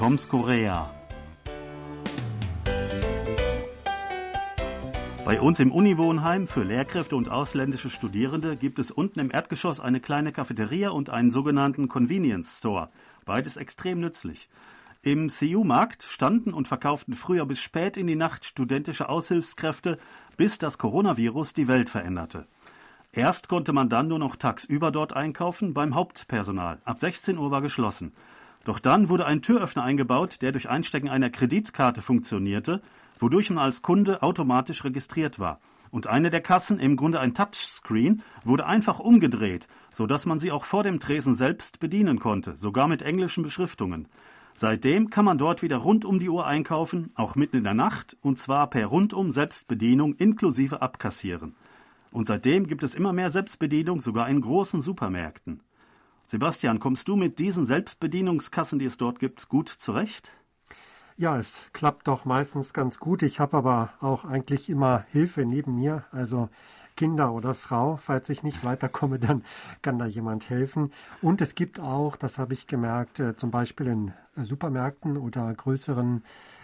Toms Korea. Bei uns im Uniwohnheim für Lehrkräfte und ausländische Studierende gibt es unten im Erdgeschoss eine kleine Cafeteria und einen sogenannten Convenience Store. Beides extrem nützlich. Im CU-Markt standen und verkauften früher bis spät in die Nacht studentische Aushilfskräfte, bis das Coronavirus die Welt veränderte. Erst konnte man dann nur noch tagsüber dort einkaufen, beim Hauptpersonal. Ab 16 Uhr war geschlossen. Doch dann wurde ein Türöffner eingebaut, der durch Einstecken einer Kreditkarte funktionierte wodurch man als Kunde automatisch registriert war. Und eine der Kassen, im Grunde ein Touchscreen, wurde einfach umgedreht, so dass man sie auch vor dem Tresen selbst bedienen konnte, sogar mit englischen Beschriftungen. Seitdem kann man dort wieder rund um die Uhr einkaufen, auch mitten in der Nacht, und zwar per rundum Selbstbedienung inklusive Abkassieren. Und seitdem gibt es immer mehr Selbstbedienung, sogar in großen Supermärkten. Sebastian, kommst du mit diesen Selbstbedienungskassen, die es dort gibt, gut zurecht? Ja, es klappt doch meistens ganz gut. Ich habe aber auch eigentlich immer Hilfe neben mir, also Kinder oder Frau. Falls ich nicht weiterkomme, dann kann da jemand helfen. Und es gibt auch, das habe ich gemerkt, äh, zum Beispiel in äh, Supermärkten oder größeren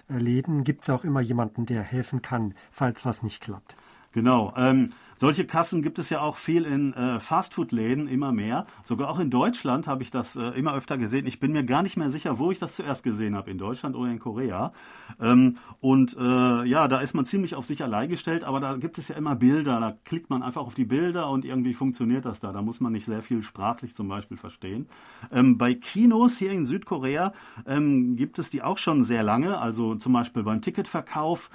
äh, Läden gibt es auch immer jemanden, der helfen kann, falls was nicht klappt. Genau. Ähm, solche Kassen gibt es ja auch viel in äh, Fastfood-Läden, immer mehr. Sogar auch in Deutschland habe ich das äh, immer öfter gesehen. Ich bin mir gar nicht mehr sicher, wo ich das zuerst gesehen habe, in Deutschland oder in Korea. Ähm, und äh, ja, da ist man ziemlich auf sich allein gestellt, aber da gibt es ja immer Bilder. Da klickt man einfach auf die Bilder und irgendwie funktioniert das da. Da muss man nicht sehr viel sprachlich zum Beispiel verstehen. Ähm, bei Kinos hier in Südkorea ähm, gibt es die auch schon sehr lange, also zum Beispiel beim Ticketverkauf.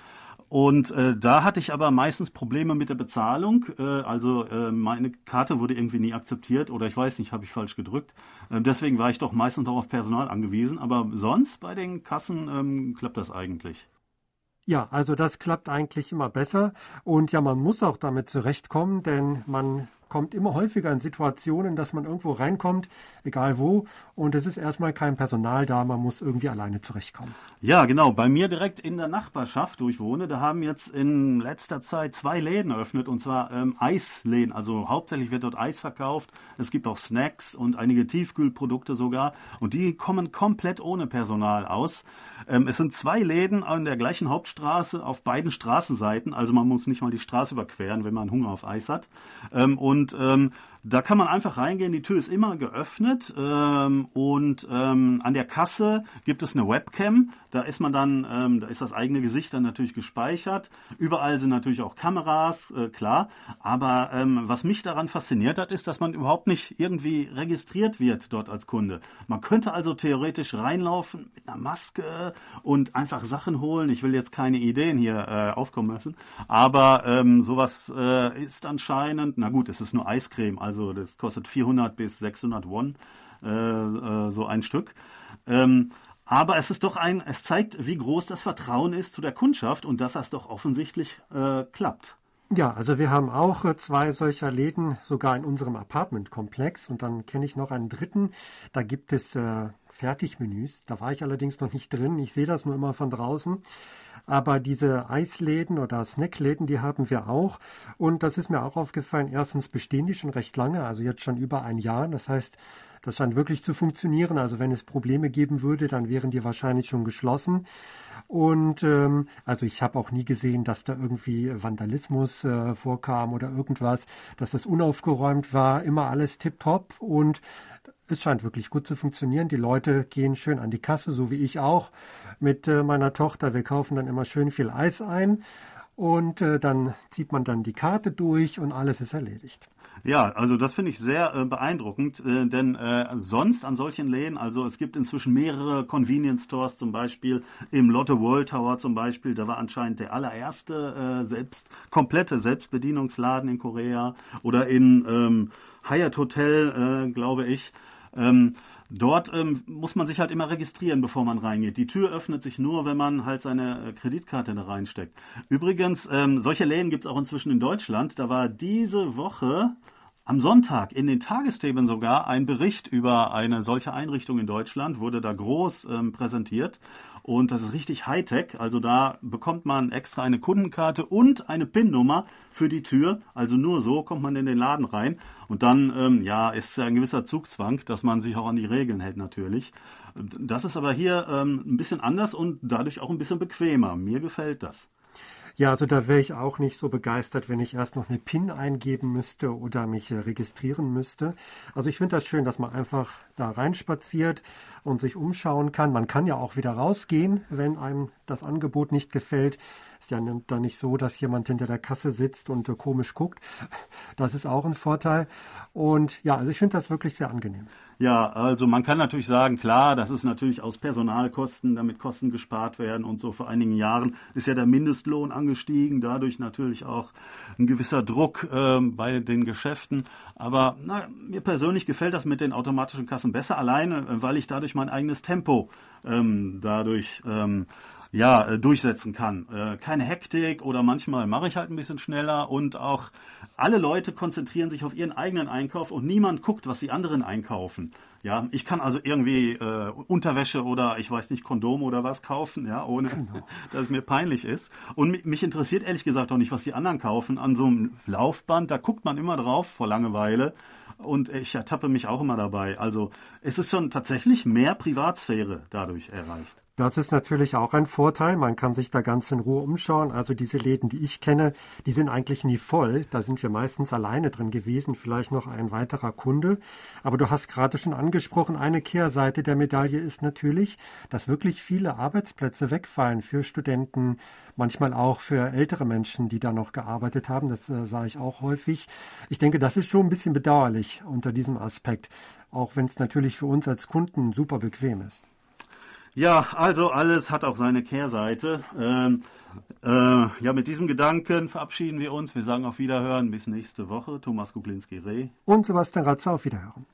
Und äh, da hatte ich aber meistens Probleme mit der Bezahlung. Äh, also äh, meine Karte wurde irgendwie nie akzeptiert oder ich weiß nicht, habe ich falsch gedrückt. Äh, deswegen war ich doch meistens auch auf Personal angewiesen. Aber sonst bei den Kassen ähm, klappt das eigentlich. Ja, also das klappt eigentlich immer besser. Und ja, man muss auch damit zurechtkommen, denn man kommt immer häufiger in Situationen, dass man irgendwo reinkommt, egal wo, und es ist erstmal kein Personal da, man muss irgendwie alleine zurechtkommen. Ja, genau. Bei mir direkt in der Nachbarschaft, wo ich wohne, da haben jetzt in letzter Zeit zwei Läden eröffnet, und zwar ähm, Eisläden. Also hauptsächlich wird dort Eis verkauft. Es gibt auch Snacks und einige Tiefkühlprodukte sogar. Und die kommen komplett ohne Personal aus. Ähm, es sind zwei Läden an der gleichen Hauptstraße auf beiden Straßenseiten. Also man muss nicht mal die Straße überqueren, wenn man Hunger auf Eis hat. Ähm, und ähm, da kann man einfach reingehen, die Tür ist immer geöffnet ähm, und ähm, an der Kasse gibt es eine Webcam. Da ist man dann, ähm, da ist das eigene Gesicht dann natürlich gespeichert. Überall sind natürlich auch Kameras, äh, klar. Aber ähm, was mich daran fasziniert hat, ist, dass man überhaupt nicht irgendwie registriert wird dort als Kunde. Man könnte also theoretisch reinlaufen mit einer Maske und einfach Sachen holen. Ich will jetzt keine Ideen hier äh, aufkommen lassen, aber ähm, sowas äh, ist anscheinend, na gut, es ist nur Eiscreme. Also also das kostet 400 bis 600 Won äh, äh, so ein Stück. Ähm, aber es ist doch ein, es zeigt, wie groß das Vertrauen ist zu der Kundschaft und dass das doch offensichtlich äh, klappt. Ja, also wir haben auch äh, zwei solcher Läden sogar in unserem Apartmentkomplex und dann kenne ich noch einen dritten. Da gibt es äh, Fertigmenüs. Da war ich allerdings noch nicht drin. Ich sehe das nur immer von draußen. Aber diese Eisläden oder Snackläden, die haben wir auch. Und das ist mir auch aufgefallen. Erstens bestehen die schon recht lange, also jetzt schon über ein Jahr. Das heißt, das scheint wirklich zu funktionieren. Also wenn es Probleme geben würde, dann wären die wahrscheinlich schon geschlossen. Und ähm, also ich habe auch nie gesehen, dass da irgendwie Vandalismus äh, vorkam oder irgendwas, dass das unaufgeräumt war. Immer alles tipptopp und es scheint wirklich gut zu funktionieren. Die Leute gehen schön an die Kasse, so wie ich auch mit äh, meiner Tochter. Wir kaufen dann immer schön viel Eis ein und äh, dann zieht man dann die Karte durch und alles ist erledigt. Ja, also das finde ich sehr äh, beeindruckend, äh, denn äh, sonst an solchen Läden, also es gibt inzwischen mehrere Convenience Stores, zum Beispiel im Lotte World Tower zum Beispiel, da war anscheinend der allererste selbst komplette Selbstbedienungsladen in Korea oder in ähm, Hyatt Hotel, glaube ich. Ähm, Dort ähm, muss man sich halt immer registrieren, bevor man reingeht. Die Tür öffnet sich nur, wenn man halt seine äh, Kreditkarte da reinsteckt. Übrigens, ähm, solche Läden gibt es auch inzwischen in Deutschland. Da war diese Woche am Sonntag in den Tagesthemen sogar ein Bericht über eine solche Einrichtung in Deutschland, wurde da groß ähm, präsentiert. Und das ist richtig Hightech. Also da bekommt man extra eine Kundenkarte und eine PIN-Nummer für die Tür. Also nur so kommt man in den Laden rein. Und dann, ähm, ja, ist ein gewisser Zugzwang, dass man sich auch an die Regeln hält natürlich. Das ist aber hier ähm, ein bisschen anders und dadurch auch ein bisschen bequemer. Mir gefällt das. Ja, also da wäre ich auch nicht so begeistert, wenn ich erst noch eine PIN eingeben müsste oder mich äh, registrieren müsste. Also ich finde das schön, dass man einfach da reinspaziert und sich umschauen kann. Man kann ja auch wieder rausgehen, wenn einem das Angebot nicht gefällt. Ist ja dann nicht so, dass jemand hinter der Kasse sitzt und äh, komisch guckt. Das ist auch ein Vorteil. Und ja, also ich finde das wirklich sehr angenehm. Ja, also man kann natürlich sagen, klar, das ist natürlich aus Personalkosten, damit Kosten gespart werden und so vor einigen Jahren ist ja der Mindestlohn angestiegen, dadurch natürlich auch ein gewisser Druck äh, bei den Geschäften. Aber na, mir persönlich gefällt das mit den automatischen Kassen besser, alleine, äh, weil ich dadurch mein eigenes Tempo ähm, dadurch ähm, ja, äh, durchsetzen kann. Äh, keine Hektik oder manchmal mache ich halt ein bisschen schneller und auch alle Leute konzentrieren sich auf ihren eigenen Einkauf und niemand guckt, was die anderen einkaufen. Ja, ich kann also irgendwie äh, Unterwäsche oder ich weiß nicht Kondome oder was kaufen, ja, ohne genau. dass es mir peinlich ist. Und mich interessiert ehrlich gesagt auch nicht, was die anderen kaufen. An so einem Laufband, da guckt man immer drauf vor Langeweile und ich ertappe mich auch immer dabei. Also es ist schon tatsächlich mehr Privatsphäre dadurch erreicht. Das ist natürlich auch ein Vorteil. Man kann sich da ganz in Ruhe umschauen. Also diese Läden, die ich kenne, die sind eigentlich nie voll. Da sind wir meistens alleine drin gewesen, vielleicht noch ein weiterer Kunde. Aber du hast gerade schon angesprochen, eine Kehrseite der Medaille ist natürlich, dass wirklich viele Arbeitsplätze wegfallen für Studenten, manchmal auch für ältere Menschen, die da noch gearbeitet haben. Das äh, sah ich auch häufig. Ich denke, das ist schon ein bisschen bedauerlich unter diesem Aspekt, auch wenn es natürlich für uns als Kunden super bequem ist. Ja, also alles hat auch seine Kehrseite. Ähm, äh, ja, mit diesem Gedanken verabschieden wir uns. Wir sagen auf Wiederhören bis nächste Woche. Thomas Kuklinski-Reh. Und Sebastian Ratzer auf Wiederhören.